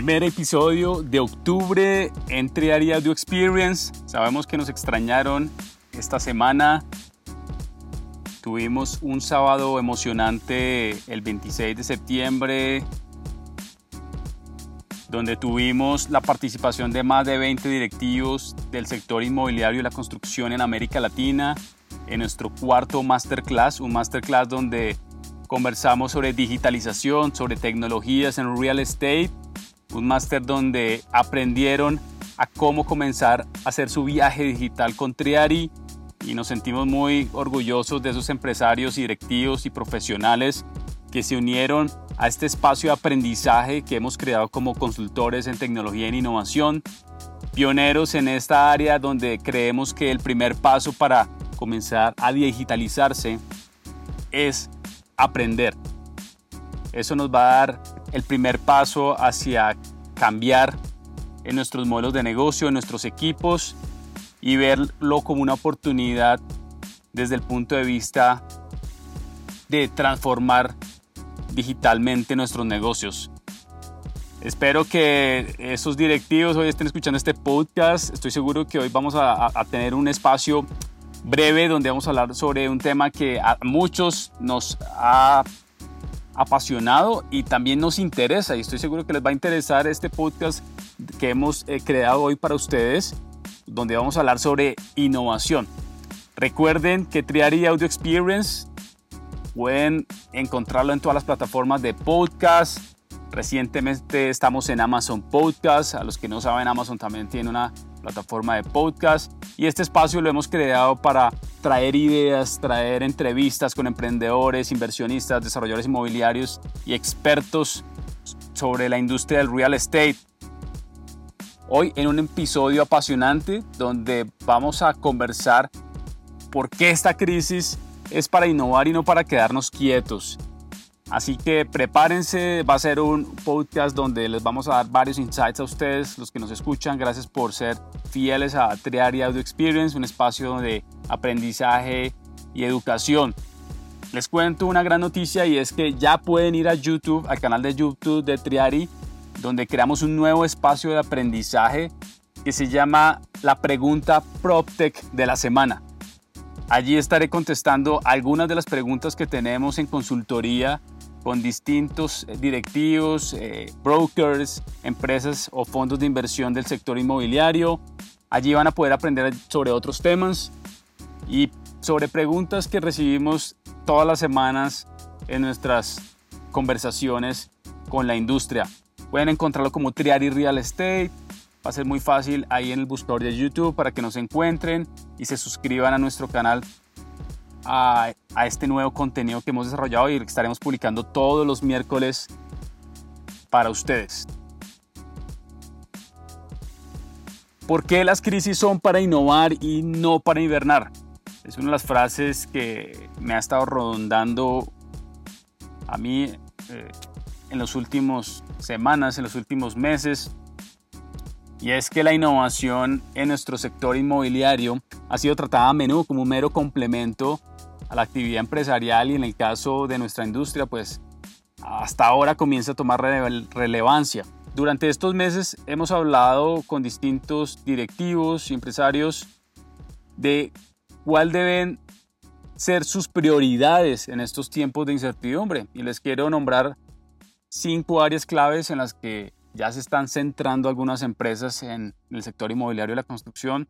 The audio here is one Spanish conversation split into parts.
Primer episodio de octubre en Triari Audio Experience. Sabemos que nos extrañaron esta semana. Tuvimos un sábado emocionante el 26 de septiembre, donde tuvimos la participación de más de 20 directivos del sector inmobiliario y la construcción en América Latina en nuestro cuarto masterclass, un masterclass donde conversamos sobre digitalización, sobre tecnologías en real estate un máster donde aprendieron a cómo comenzar a hacer su viaje digital con Triari y nos sentimos muy orgullosos de esos empresarios directivos y profesionales que se unieron a este espacio de aprendizaje que hemos creado como consultores en tecnología e innovación, pioneros en esta área donde creemos que el primer paso para comenzar a digitalizarse es aprender. Eso nos va a dar el primer paso hacia cambiar en nuestros modelos de negocio, en nuestros equipos y verlo como una oportunidad desde el punto de vista de transformar digitalmente nuestros negocios. Espero que esos directivos hoy estén escuchando este podcast. Estoy seguro que hoy vamos a, tener un espacio breve donde vamos a hablar sobre un tema que a muchos nos ha apasionado y también nos interesa y estoy seguro que les va a interesar este podcast que hemos eh, creado hoy para ustedes donde vamos a hablar sobre innovación. Recuerden que Triari Audio Experience pueden encontrarlo en todas las plataformas de podcast. Recientemente estamos en Amazon Podcast. A los que no saben, Amazon también tiene una plataforma de podcast. Y este espacio lo hemos creado para traer ideas, traer entrevistas con emprendedores, inversionistas, desarrolladores inmobiliarios y expertos sobre la industria del real estate. Hoy en un episodio apasionante donde vamos a conversar por qué esta crisis es para innovar y no para quedarnos quietos. Así que prepárense, va a ser un podcast donde les vamos a dar varios insights a ustedes, los que nos escuchan. Gracias por ser fieles a Triari Audio Experience, un espacio de aprendizaje y educación. Les cuento una gran noticia y es que ya pueden ir a YouTube, al canal de YouTube de Triari, donde creamos un nuevo espacio de aprendizaje que se llama la pregunta PropTech de la semana. Allí estaré contestando algunas de las preguntas que tenemos en consultoría con distintos eh, directivos, eh, brokers, empresas o fondos de inversión del sector inmobiliario. Allí van a poder aprender sobre otros temas y sobre preguntas que recibimos todas las semanas en nuestras conversaciones con la industria. Pueden encontrarlo como Triari Real Estate. Va a ser muy fácil ahí en el buscador de YouTube para que nos encuentren y se suscriban a nuestro canal a, este nuevo contenido que hemos desarrollado y que estaremos publicando todos los miércoles para ustedes. ¿Por qué las crisis son para innovar y no para hibernar? Es una de las frases que me ha estado rondando a mí eh, en las últimas semanas, en los últimos meses. Y es que la innovación en nuestro sector inmobiliario ha sido tratada a menudo como un mero complemento a la actividad empresarial y en el caso de nuestra industria, pues hasta ahora comienza a tomar relevancia. Durante estos meses hemos hablado con distintos directivos y empresarios de cuál deben ser sus prioridades en estos tiempos de incertidumbre y les quiero nombrar cinco áreas claves en las que ya se están centrando algunas empresas en el sector inmobiliario y la construcción.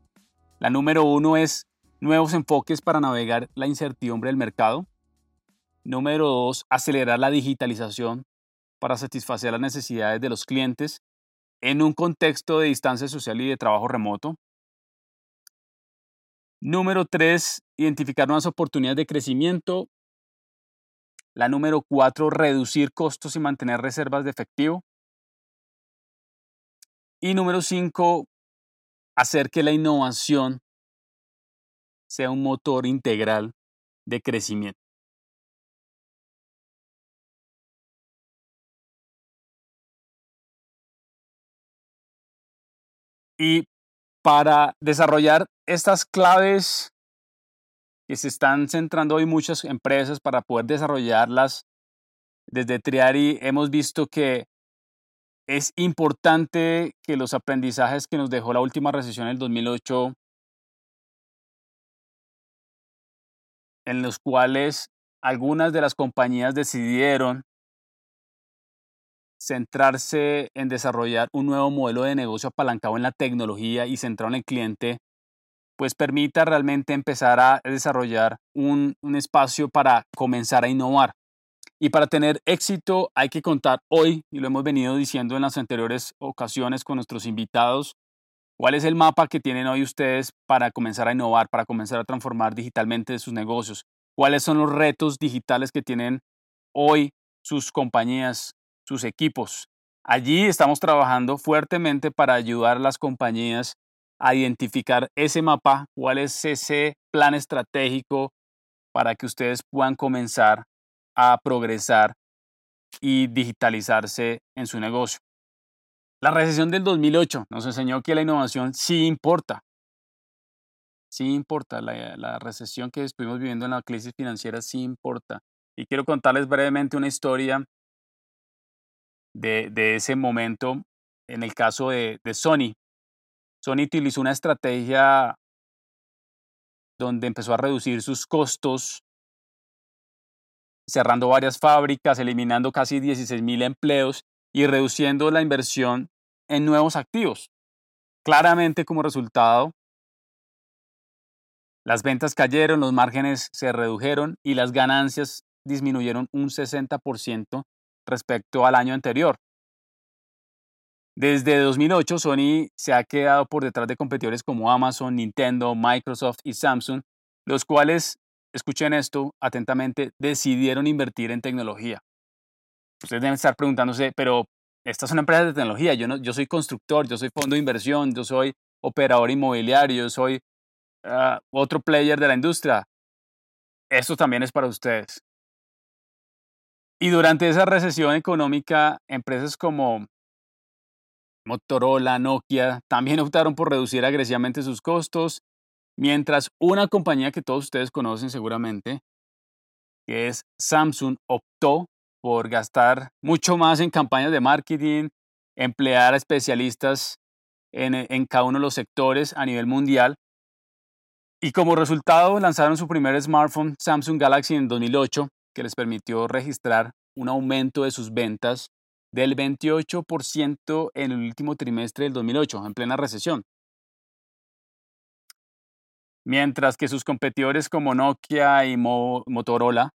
La número uno es nuevos enfoques para navegar la incertidumbre del mercado. Número dos, acelerar la digitalización para satisfacer las necesidades de los clientes en un contexto de distancia social y de trabajo remoto. Número tres, identificar nuevas oportunidades de crecimiento. La número cuatro, reducir costos y mantener reservas de efectivo. Y número cinco, hacer que la innovación sea un motor integral de crecimiento. Y para desarrollar estas claves que se están centrando hoy muchas empresas para poder desarrollarlas, desde Triari hemos visto que es importante que los aprendizajes que nos dejó la última recesión en el 2008, en los cuales algunas de las compañías decidieron centrarse en desarrollar un nuevo modelo de negocio apalancado en la tecnología y centrado en el cliente, pues permita realmente empezar a desarrollar un, un espacio para comenzar a innovar. Y para tener éxito hay que contar hoy, y lo hemos venido diciendo en las anteriores ocasiones con nuestros invitados, cuál es el mapa que tienen hoy ustedes para comenzar a innovar, para comenzar a transformar digitalmente sus negocios, cuáles son los retos digitales que tienen hoy sus compañías, sus equipos. Allí estamos trabajando fuertemente para ayudar a las compañías a identificar ese mapa, cuál es ese plan estratégico para que ustedes puedan comenzar a progresar y digitalizarse en su negocio. La recesión del 2008 nos enseñó que la innovación sí importa. Sí importa. La, recesión que estuvimos viviendo en la crisis financiera sí importa. Y quiero contarles brevemente una historia de, ese momento en el caso de, de Sony. Sony utilizó una estrategia donde empezó a reducir sus costos cerrando varias fábricas, eliminando casi 16 mil empleos y reduciendo la inversión en nuevos activos. Claramente como resultado, las ventas cayeron, los márgenes se redujeron y las ganancias disminuyeron un 60% respecto al año anterior. Desde 2008, Sony se ha quedado por detrás de competidores como Amazon, Nintendo, Microsoft y Samsung, los cuales escuchen esto atentamente, decidieron invertir en tecnología. Ustedes deben estar preguntándose, pero estas son empresas de tecnología, yo, no, yo soy constructor, yo soy fondo de inversión, yo soy operador inmobiliario, yo soy ah, otro player de la industria. Esto también es para ustedes. Y durante esa recesión económica, empresas como Motorola, Nokia, también optaron por reducir agresivamente sus costos Mientras una compañía que todos ustedes conocen seguramente, que es Samsung, optó por gastar mucho más en campañas de marketing, emplear a especialistas en, en cada uno de los sectores a nivel mundial. Y como resultado lanzaron su primer smartphone Samsung Galaxy en 2008, que les permitió registrar un aumento de sus ventas del 28% en el último trimestre del 2008, en plena recesión mientras que sus competidores como Nokia y Motorola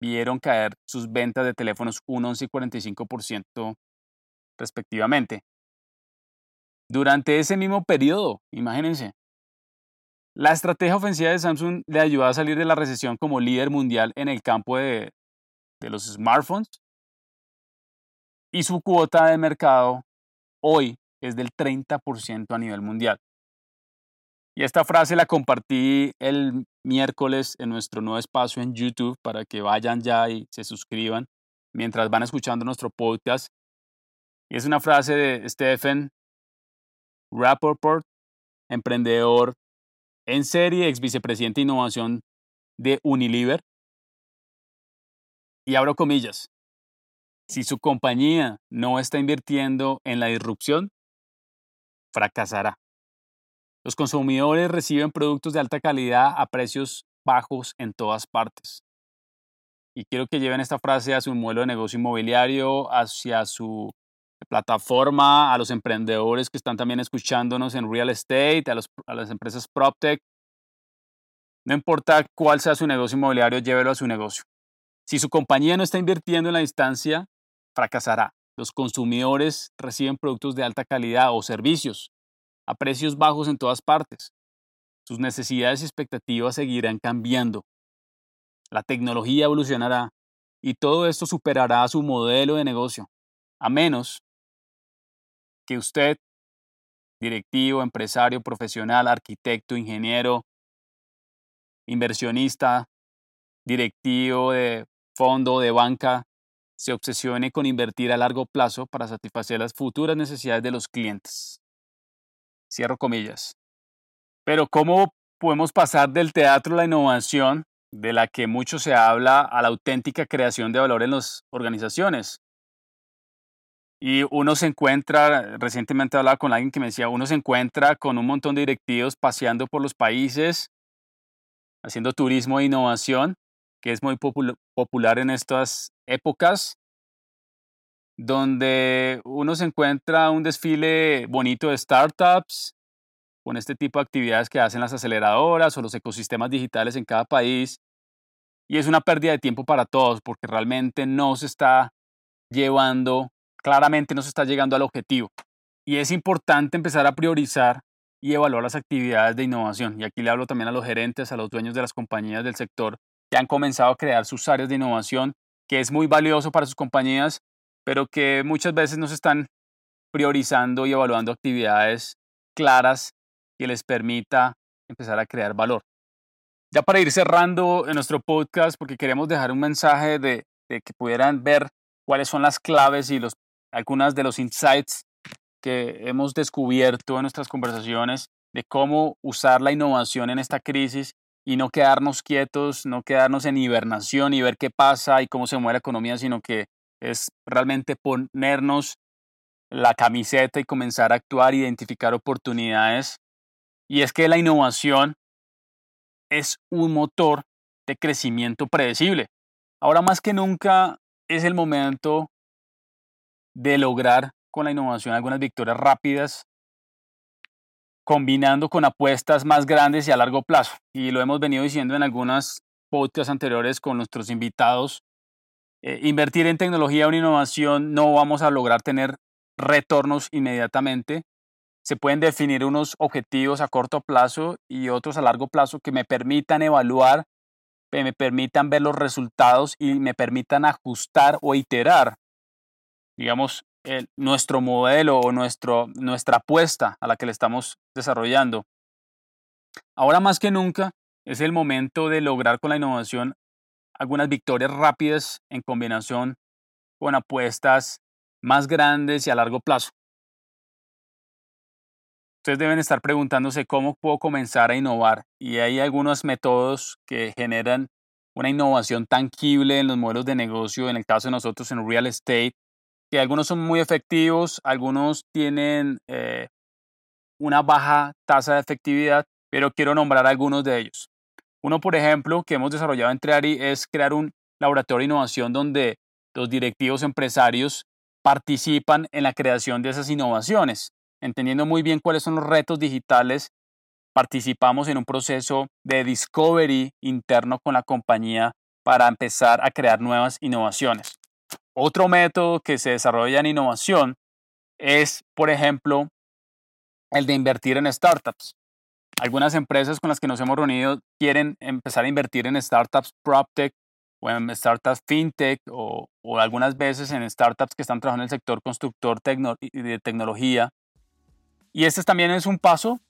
vieron caer sus ventas de teléfonos un 11 y 45% respectivamente. Durante ese mismo periodo, imagínense, la estrategia ofensiva de Samsung le ayudó a salir de la recesión como líder mundial en el campo de, de los smartphones y su cuota de mercado hoy es del 30% a nivel mundial. Y esta frase la compartí el miércoles en nuestro nuevo espacio en YouTube para que vayan ya y se suscriban mientras van escuchando nuestro podcast. Y es una frase de Stephen Rappaport, emprendedor en serie, ex vicepresidente de innovación de Unilever. Y abro comillas. Si su compañía no está invirtiendo en la disrupción, fracasará. Los consumidores reciben productos de alta calidad a precios bajos en todas partes. Y quiero que lleven esta frase a su modelo de negocio inmobiliario, hacia su plataforma, a los emprendedores que están también escuchándonos en real estate, a, a las empresas PropTech. No importa cuál sea su negocio inmobiliario, llévelo a su negocio. Si su compañía no está invirtiendo en la distancia, fracasará. Los consumidores reciben productos de alta calidad o servicios a precios bajos en todas partes. Sus necesidades y expectativas seguirán cambiando. La tecnología evolucionará y todo esto superará su modelo de negocio, a menos que usted, directivo, empresario, profesional, arquitecto, ingeniero, inversionista, directivo de fondo, de banca, se obsesione con invertir a largo plazo para satisfacer las futuras necesidades de los clientes. Cierro comillas. Pero ¿cómo podemos pasar del teatro a la innovación, de la que mucho se habla, a la auténtica creación de valor en las organizaciones? Y uno se encuentra, recientemente hablaba con alguien que me decía, uno se encuentra con un montón de directivos paseando por los países, haciendo turismo e innovación, que es muy popular en estas épocas, donde uno se encuentra un desfile bonito de startups, con este tipo de actividades que hacen las aceleradoras o los ecosistemas digitales en cada país. Y es una pérdida de tiempo para todos porque realmente no se está llevando, claramente no se está llegando al objetivo. Y es importante empezar a priorizar y evaluar las actividades de innovación. Y aquí le hablo también a los gerentes, a los dueños de las compañías del sector que han comenzado a crear sus áreas de innovación, que es muy valioso para sus compañías, pero que muchas veces no se están priorizando y evaluando actividades claras que les permita empezar a crear valor. Ya para ir cerrando en nuestro podcast, porque queremos dejar un mensaje de, que pudieran ver cuáles son las claves y los, algunas de los insights que hemos descubierto en nuestras conversaciones de cómo usar la innovación en esta crisis y no quedarnos quietos, no quedarnos en hibernación y ver qué pasa y cómo se mueve la economía, sino que es realmente ponernos la camiseta y comenzar a actuar, identificar oportunidades y es que la innovación es un motor de crecimiento predecible. Ahora más que nunca es el momento de lograr con la innovación algunas victorias rápidas, combinando con apuestas más grandes y a largo plazo. Y lo hemos venido diciendo en algunas podcasts anteriores con nuestros invitados. Eh, invertir en tecnología o en innovación no vamos a lograr tener retornos inmediatamente, se pueden definir unos objetivos a corto plazo y otros a largo plazo que me permitan evaluar, que me permitan ver los resultados y me permitan ajustar o iterar, digamos, nuestro modelo o nuestro, nuestra apuesta a la que le estamos desarrollando. Ahora más que nunca es el momento de lograr con la innovación algunas victorias rápidas en combinación con apuestas más grandes y a largo plazo. Ustedes deben estar preguntándose cómo puedo comenzar a innovar y hay algunos métodos que generan una innovación tangible en los modelos de negocio, en el caso de nosotros en real estate, que algunos son muy efectivos, algunos tienen eh, una baja tasa de efectividad, pero quiero nombrar algunos de ellos. Uno, por ejemplo, que hemos desarrollado en Treari es crear un laboratorio de innovación donde los directivos empresarios participan en la creación de esas innovaciones entendiendo muy bien cuáles son los retos digitales, participamos en un proceso de discovery interno con la compañía para empezar a crear nuevas innovaciones. Otro método que se desarrolla en innovación es, por ejemplo, el de invertir en startups. Algunas empresas con las que nos hemos reunido quieren empezar a invertir en startups PropTech o en startups FinTech o, o algunas veces en startups que están trabajando en el sector constructor de tecnología y este también es un paso.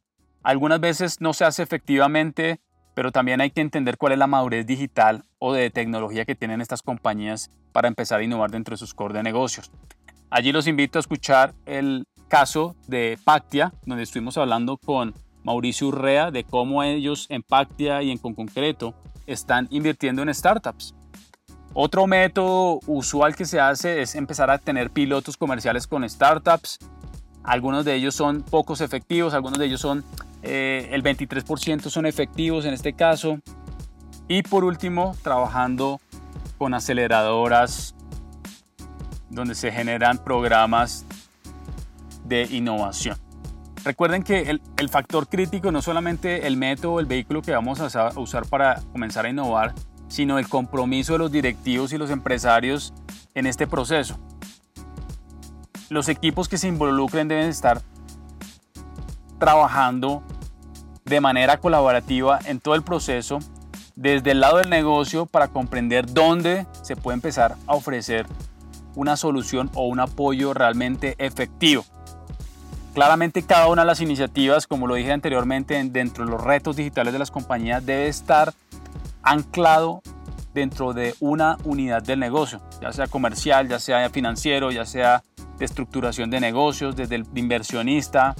Algunas veces no se hace efectivamente, pero también hay que entender cuál es la madurez digital o de tecnología que tienen estas compañías para empezar a innovar dentro de sus core de negocios. Allí los invito a escuchar el caso de Pactia, donde estuvimos hablando con Mauricio Urrea de cómo ellos en Pactia y en concreto están invirtiendo en startups. Otro método usual que se hace es empezar a tener pilotos comerciales con startups algunos de ellos son pocos efectivos, algunos de ellos son eh, el 23% son efectivos en este caso. Y por último, trabajando con aceleradoras donde se generan programas de innovación. Recuerden que el, factor crítico no solamente el método el vehículo que vamos a usar para comenzar a innovar, sino el compromiso de los directivos y los empresarios en este proceso los equipos que se involucren deben estar trabajando de manera colaborativa en todo el proceso, desde el lado del negocio para comprender dónde se puede empezar a ofrecer una solución o un apoyo realmente efectivo. Claramente cada una de las iniciativas, como lo dije anteriormente, dentro de los retos digitales de las compañías debe estar anclado dentro de una unidad del negocio, ya sea comercial, ya sea financiero, ya sea de estructuración de negocios, desde el inversionista,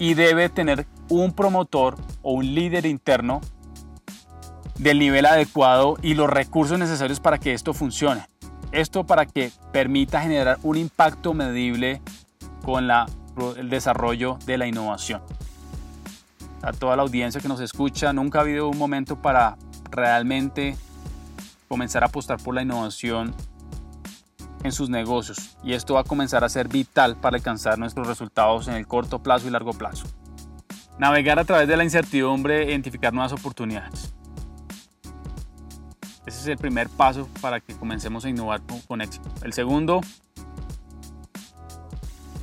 y debe tener un promotor o un líder interno del nivel adecuado y los recursos necesarios para que esto funcione. Esto para que permita generar un impacto medible con la, el desarrollo de la innovación. A toda la audiencia que nos escucha, nunca ha habido un momento para realmente comenzar a apostar por la innovación en sus negocios y esto va a comenzar a ser vital para alcanzar nuestros resultados en el corto plazo y largo plazo. Navegar a través de la incertidumbre identificar nuevas oportunidades. Ese es el primer paso para que comencemos a innovar con, éxito. El segundo,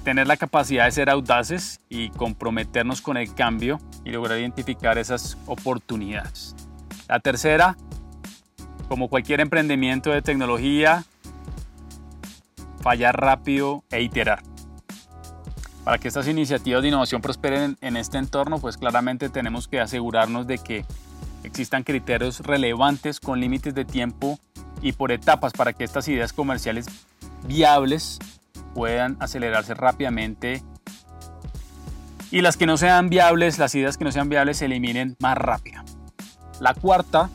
tener la capacidad de ser audaces y comprometernos con el cambio y lograr identificar esas oportunidades. La tercera, como cualquier emprendimiento de tecnología, fallar rápido e iterar. Para que estas iniciativas de innovación prosperen en este entorno, pues claramente tenemos que asegurarnos de que existan criterios relevantes con límites de tiempo y por etapas para que estas ideas comerciales viables puedan acelerarse rápidamente y las que no sean viables, las ideas que no sean viables se eliminen más rápido. La cuarta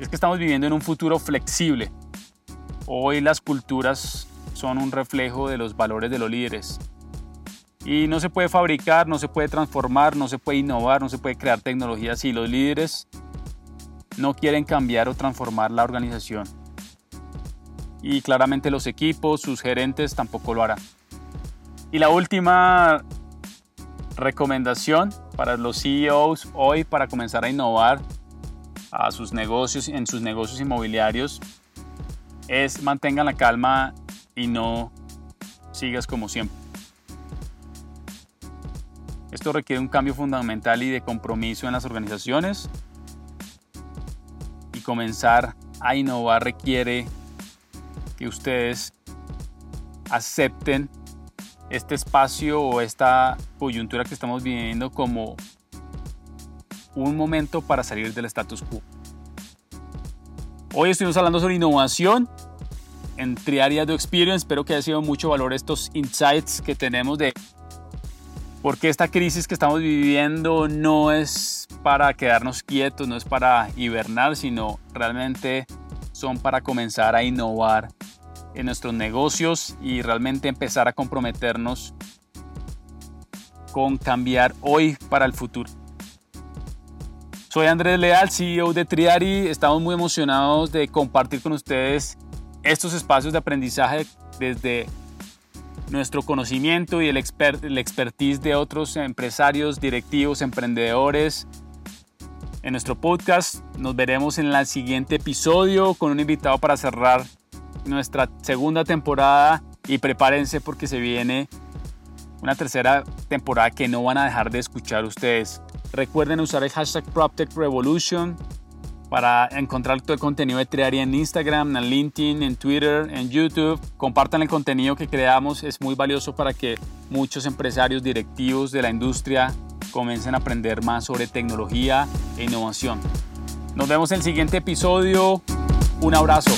es que estamos viviendo en un futuro flexible. Hoy las culturas son un reflejo de los valores de los líderes. Y no se puede fabricar, no se puede transformar, no se puede innovar, no se puede crear tecnología si los líderes no quieren cambiar o transformar la organización. Y claramente los equipos, sus gerentes tampoco lo harán. Y la última recomendación para los CEOs hoy para comenzar a innovar a sus negocios en sus negocios inmobiliarios es mantengan la calma y no sigas como siempre. Esto requiere un cambio fundamental y de compromiso en las organizaciones y comenzar a innovar requiere ustedes acepten este espacio o esta coyuntura que estamos viviendo como un momento para salir del status quo. Hoy estuvimos hablando sobre innovación en Triaria Do Experience. Espero que haya sido mucho valor estos insights que tenemos de por qué esta crisis que estamos viviendo no es para quedarnos quietos, no es para hibernar, sino realmente son para comenzar a innovar en nuestros negocios y realmente empezar a comprometernos con cambiar hoy para el futuro. Soy Andrés Leal, CEO de Triari. Estamos muy emocionados de compartir con ustedes estos espacios de aprendizaje desde nuestro conocimiento y el, el expertise de otros empresarios, directivos, emprendedores. En nuestro podcast nos veremos en el siguiente episodio con un invitado para cerrar nuestra segunda temporada y prepárense porque se viene una tercera temporada que no van a dejar de escuchar ustedes. Recuerden usar el hashtag PropTechRevolution para encontrar todo el contenido de Triaria en Instagram, en LinkedIn, en Twitter, en YouTube. Compartan el contenido que creamos, es muy valioso para que muchos empresarios directivos de la industria comiencen a aprender más sobre tecnología e innovación. Nos vemos en el siguiente episodio. Un abrazo.